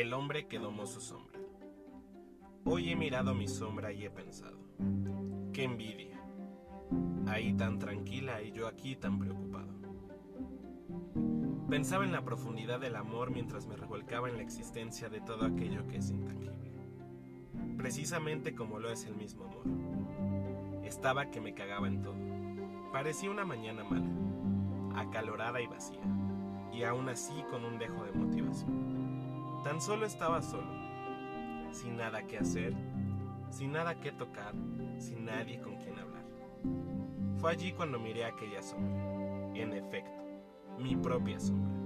El hombre que domó su sombra. Hoy he mirado mi sombra y he pensado, qué envidia. Ahí tan tranquila y yo aquí tan preocupado. Pensaba en la profundidad del amor mientras me revolcaba en la existencia de todo aquello que es intangible. Precisamente como lo es el mismo amor. Estaba que me cagaba en todo. Parecía una mañana mala, acalorada y vacía, y aún así con un dejo de motivación. Tan solo estaba solo, sin nada que hacer, sin nada que tocar, sin nadie con quien hablar. Fue allí cuando miré aquella sombra, en efecto, mi propia sombra.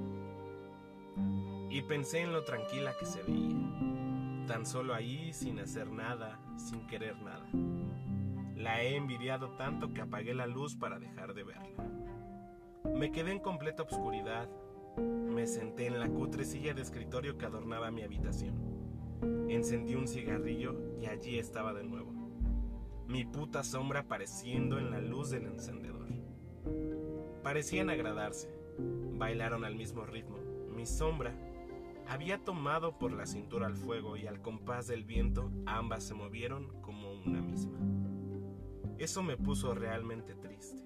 Y pensé en lo tranquila que se veía, tan solo ahí sin hacer nada, sin querer nada. La he envidiado tanto que apagué la luz para dejar de verla. Me quedé en completa oscuridad. Me senté en la cutre silla de escritorio que adornaba mi habitación Encendí un cigarrillo y allí estaba de nuevo. Mi puta sombra apareciendo en la luz del encendedor. Parecían agradarse. Bailaron al mismo ritmo. Mi sombra había tomado por la cintura al fuego y al compás del viento ambas se movieron como una misma. Eso me puso realmente triste.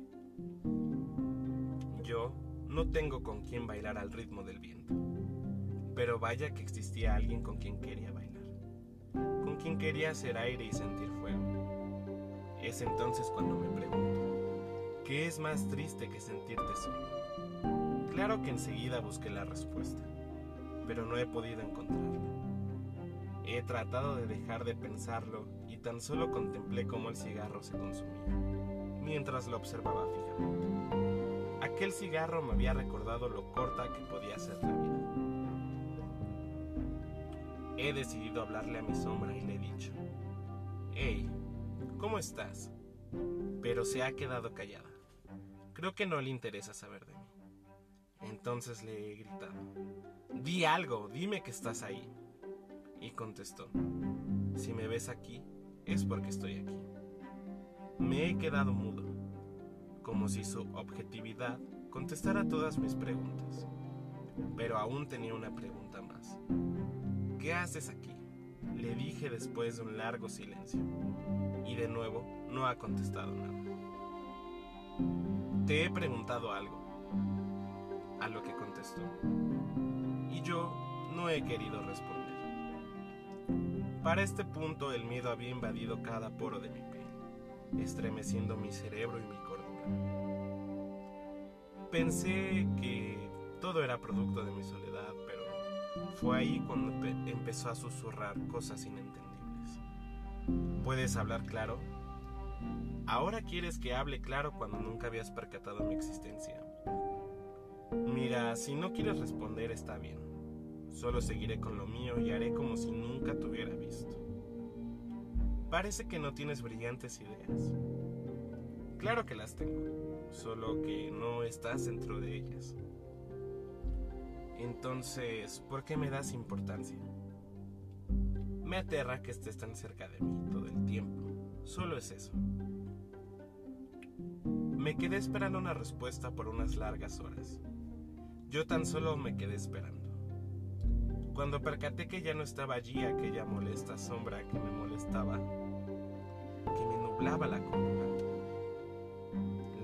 Yo no tengo con quien bailar al ritmo del viento, pero vaya que existía alguien con quien quería bailar con quien quería hacer aire y sentir fuego. Es entonces cuando me pregunto, ¿qué es más triste que sentirte solo? Claro que enseguida busqué la respuesta, pero no he podido encontrarla. He tratado de dejar de pensarlo y tan solo contemplé cómo el cigarro se consumía, mientras lo observaba fijamente. Aquel cigarro me había recordado lo corta que podía ser la vida. He decidido hablarle a mi sombra y le he dicho, Hey, ¿cómo estás? Pero se ha quedado callada. Creo que no le interesa saber de mí. Entonces le he gritado, Di algo, dime que estás ahí. Y contestó, Si me ves aquí, es porque estoy aquí. Me he quedado mudo, como si su objetividad contestara todas mis preguntas. Pero aún tenía una pregunta más. ¿Qué haces aquí? Le dije después de un largo silencio. Y de nuevo no ha contestado nada. Te he preguntado algo. A lo que contestó. Y yo no he querido responder. Para este punto el miedo había invadido cada poro de mi piel, estremeciendo mi cerebro y mi cordura. Pensé que todo era producto de mi soledad, pero fue ahí cuando empezó a susurrar cosas inentendibles. ¿Puedes hablar claro? Ahora quieres que hable claro cuando nunca habías percatado mi existencia. Mira, si no quieres responder está bien. Solo seguiré con lo mío y haré como si nunca te hubiera visto. Parece que no tienes brillantes ideas. Claro que las tengo, solo que no estás dentro de ellas. Entonces, ¿por qué me das importancia? Me aterra que estés tan cerca de mí todo el tiempo. Solo es eso. Me quedé esperando una respuesta por unas largas horas. Yo tan solo me quedé esperando. Cuando percaté que ya no estaba allí aquella molesta sombra que me molestaba, que me nublaba la columna,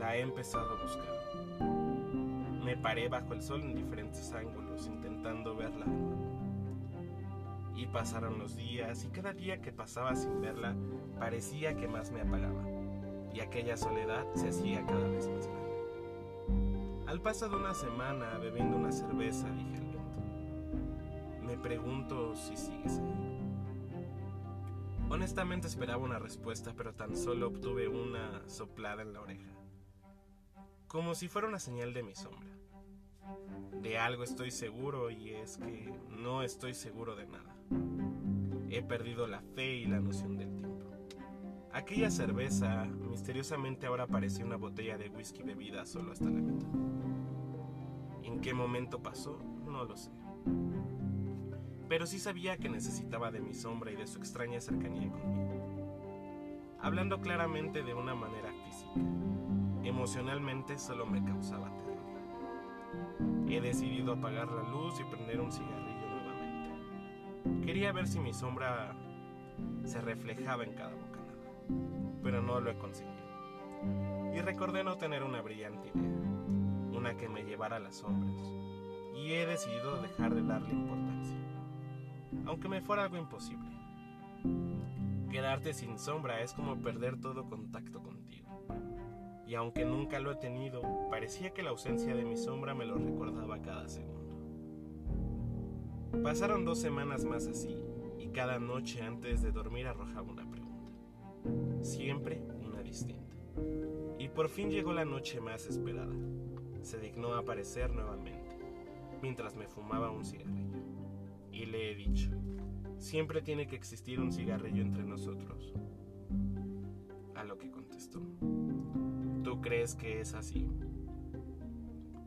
la he empezado a buscar. Me paré bajo el sol en diferentes ángulos intentando verla Y pasaron los días y cada día que pasaba sin verla parecía que más me apagaba y aquella soledad se hacía cada vez más grande. Al paso una semana bebiendo una cerveza dije al viento, me pregunto si sigues ahí. Honestamente esperaba una respuesta pero tan solo obtuve una soplada en la oreja como si fuera una señal de mi sombra. De algo estoy seguro y es que no estoy seguro de nada. He perdido la fe y la noción del tiempo. Aquella cerveza misteriosamente ahora parecía una botella de whisky bebida solo hasta la mitad. ¿En qué momento pasó? No lo sé. Pero sí sabía que necesitaba de mi sombra y de su extraña cercanía conmigo. Hablando claramente de una manera física Emocionalmente solo me causaba terror. He decidido apagar la luz y prender un cigarrillo nuevamente. Quería ver si mi sombra se reflejaba en cada bocanada, pero no lo he conseguido. Y recordé no tener una brillante idea, una que me llevara a las sombras, y he decidido dejar de darle importancia, aunque me fuera algo imposible. Quedarte sin sombra es como perder todo contacto contigo. Y aunque nunca lo he tenido, parecía que la ausencia de mi sombra me lo recordaba cada segundo. Pasaron dos semanas más así, y cada noche antes de dormir arrojaba una pregunta. Siempre una distinta. Y por fin llegó la noche más esperada. Se dignó a aparecer nuevamente, mientras me fumaba un cigarrillo. Y le he dicho, Siempre tiene que existir un cigarrillo entre nosotros. A lo que contestó. ¿Tú crees que es así?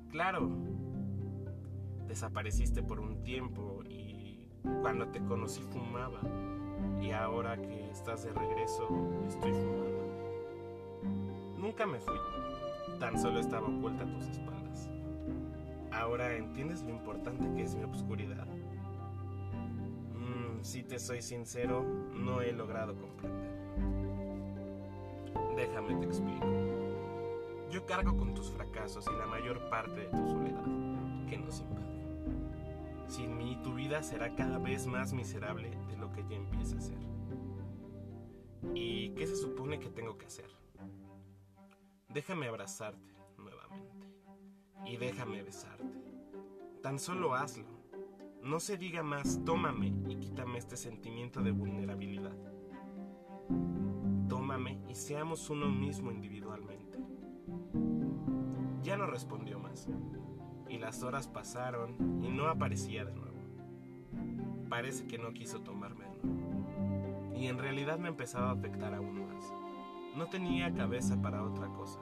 Claro. Desapareciste por un tiempo y cuando te conocí fumaba. Y ahora que estás de regreso estoy fumando. Nunca me fui. Tan solo estaba oculta a tus espaldas. Ahora entiendes lo importante que es mi obscuridad si te soy sincero, no he logrado comprender. Déjame te explico. Yo cargo con tus fracasos y la mayor parte de tu soledad que nos invade. Sin mí tu vida será cada vez más miserable de lo que ya empieza a ser. ¿Y qué se supone que tengo que hacer? Déjame abrazarte nuevamente y déjame besarte. Tan solo hazlo no se diga más, tómame y quítame este sentimiento de vulnerabilidad. Tómame y seamos uno mismo individualmente. No respondió más, y las horas pasaron y no aparecía de nuevo. Parece que no quiso tomarme de nuevo. Y en realidad me empezaba a afectar aún más. No tenía cabeza para otra cosa,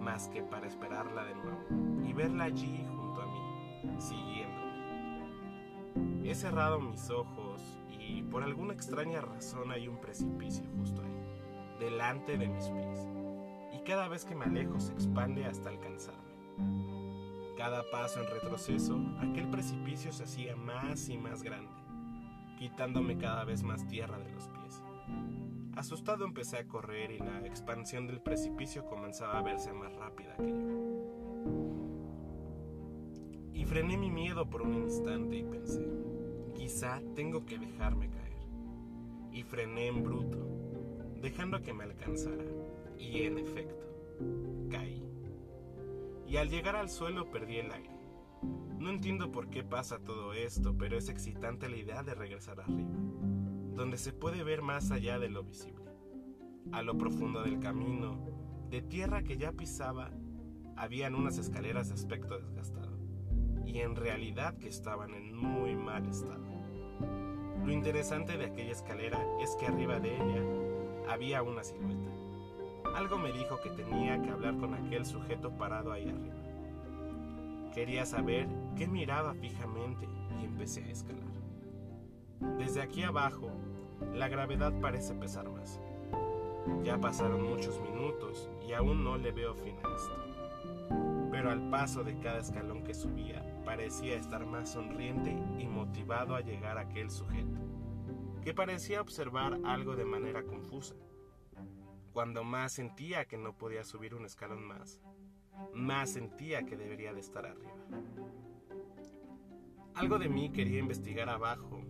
más que para esperarla de nuevo y verla allí junto a mí, siguiendo He cerrado mis ojos y por alguna extraña razón hay un precipicio justo ahí, delante de mis pies. Cada vez que me alejo se expande hasta alcanzarme. Cada paso en retroceso, aquel precipicio se hacía más y más grande, quitándome cada vez más tierra de los pies. Asustado empecé a correr y la expansión del precipicio comenzaba a verse más rápida que yo. Y frené mi miedo por un instante y pensé, Quizá tengo que dejarme caer. Y frené en bruto, dejando que me alcanzara. Y en efecto, caí. Y al llegar al suelo perdí el aire. No entiendo por qué pasa todo esto, pero es excitante la idea de regresar arriba, donde se puede ver más allá de lo visible. A lo profundo del camino, de tierra que ya pisaba, habían unas escaleras de aspecto desgastado y en realidad que estaban en muy mal estado. Lo interesante de aquella escalera es que arriba de ella había una silueta. Algo me dijo que tenía que hablar con aquel sujeto parado ahí arriba. Quería saber qué miraba fijamente y empecé a escalar. Desde aquí abajo, la gravedad parece pesar más. Ya pasaron muchos minutos y aún no le veo fin a esto. Pero al paso de cada escalón que subía, parecía estar más sonriente y motivado a llegar a aquel sujeto, que parecía observar algo de manera confusa. Cuando más sentía que no podía subir un escalón más, más sentía que debería de estar arriba. Algo de mí quería investigar abajo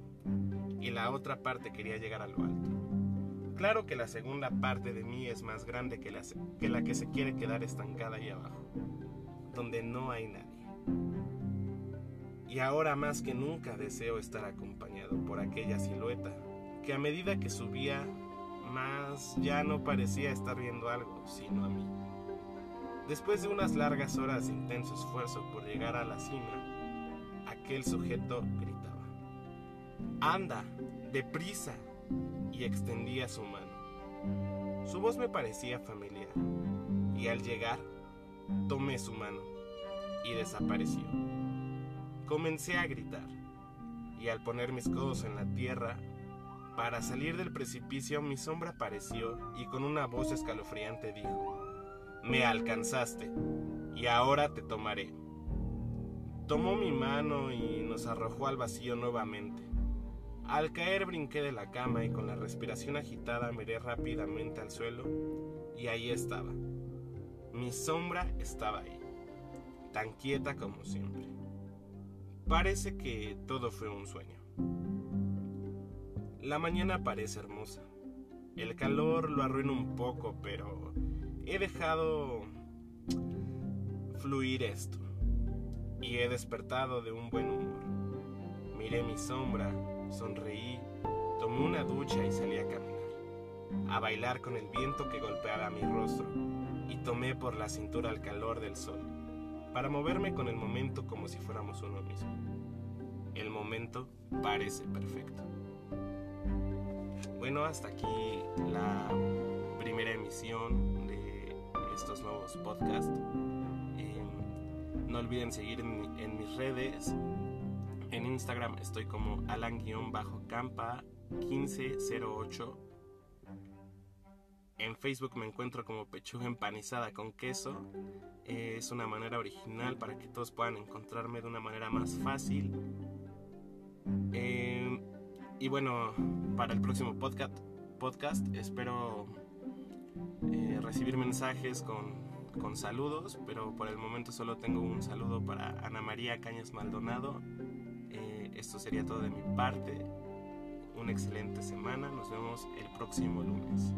y la otra parte quería llegar a lo alto. Claro que la segunda parte de mí es más grande que la, que se quiere quedar estancada ahí abajo, donde no hay nadie. Y ahora más que nunca deseo estar acompañado por aquella silueta, que a medida que subía más ya no parecía estar viendo algo, sino a mí. Después de unas largas horas de intenso esfuerzo por llegar a la cima, aquel sujeto gritaba, ¡Anda, deprisa! y extendía su mano. Su voz me parecía familiar, y al llegar, tomé su mano y desapareció. Comencé a gritar, y al poner mis codos en la tierra, para salir del precipicio mi sombra apareció y con una voz escalofriante dijo, Me alcanzaste, y ahora te tomaré. Tomó mi mano y nos arrojó al vacío nuevamente, Al caer brinqué de la cama y con la respiración agitada miré rápidamente al suelo y ahí estaba. Mi sombra estaba ahí, tan quieta como siempre. Parece que todo fue un sueño. La mañana parece hermosa. El calor lo arruina un poco, pero he dejado fluir esto y he despertado de un buen humor. Miré mi sombra, sonreí, tomé una ducha y salí a caminar, a bailar con el viento que golpeaba mi rostro y tomé por la cintura el calor del sol, para moverme con el momento como si fuéramos uno mismo. El momento parece perfecto. Bueno, hasta aquí la primera emisión de estos nuevos podcasts. Eh, no olviden seguirme en mis redes. En Instagram estoy como alan-campa 1508. En Facebook me encuentro como pechuga empanizada con queso. Es una manera original para que todos puedan encontrarme de una manera más fácil. Eh, y bueno, para el próximo podcast, podcast espero eh, recibir mensajes con, con, saludos, pero por el momento solo tengo un saludo para Ana María Cañas Maldonado. Eh, esto sería todo de mi parte. Una excelente semana. Nos vemos el próximo lunes.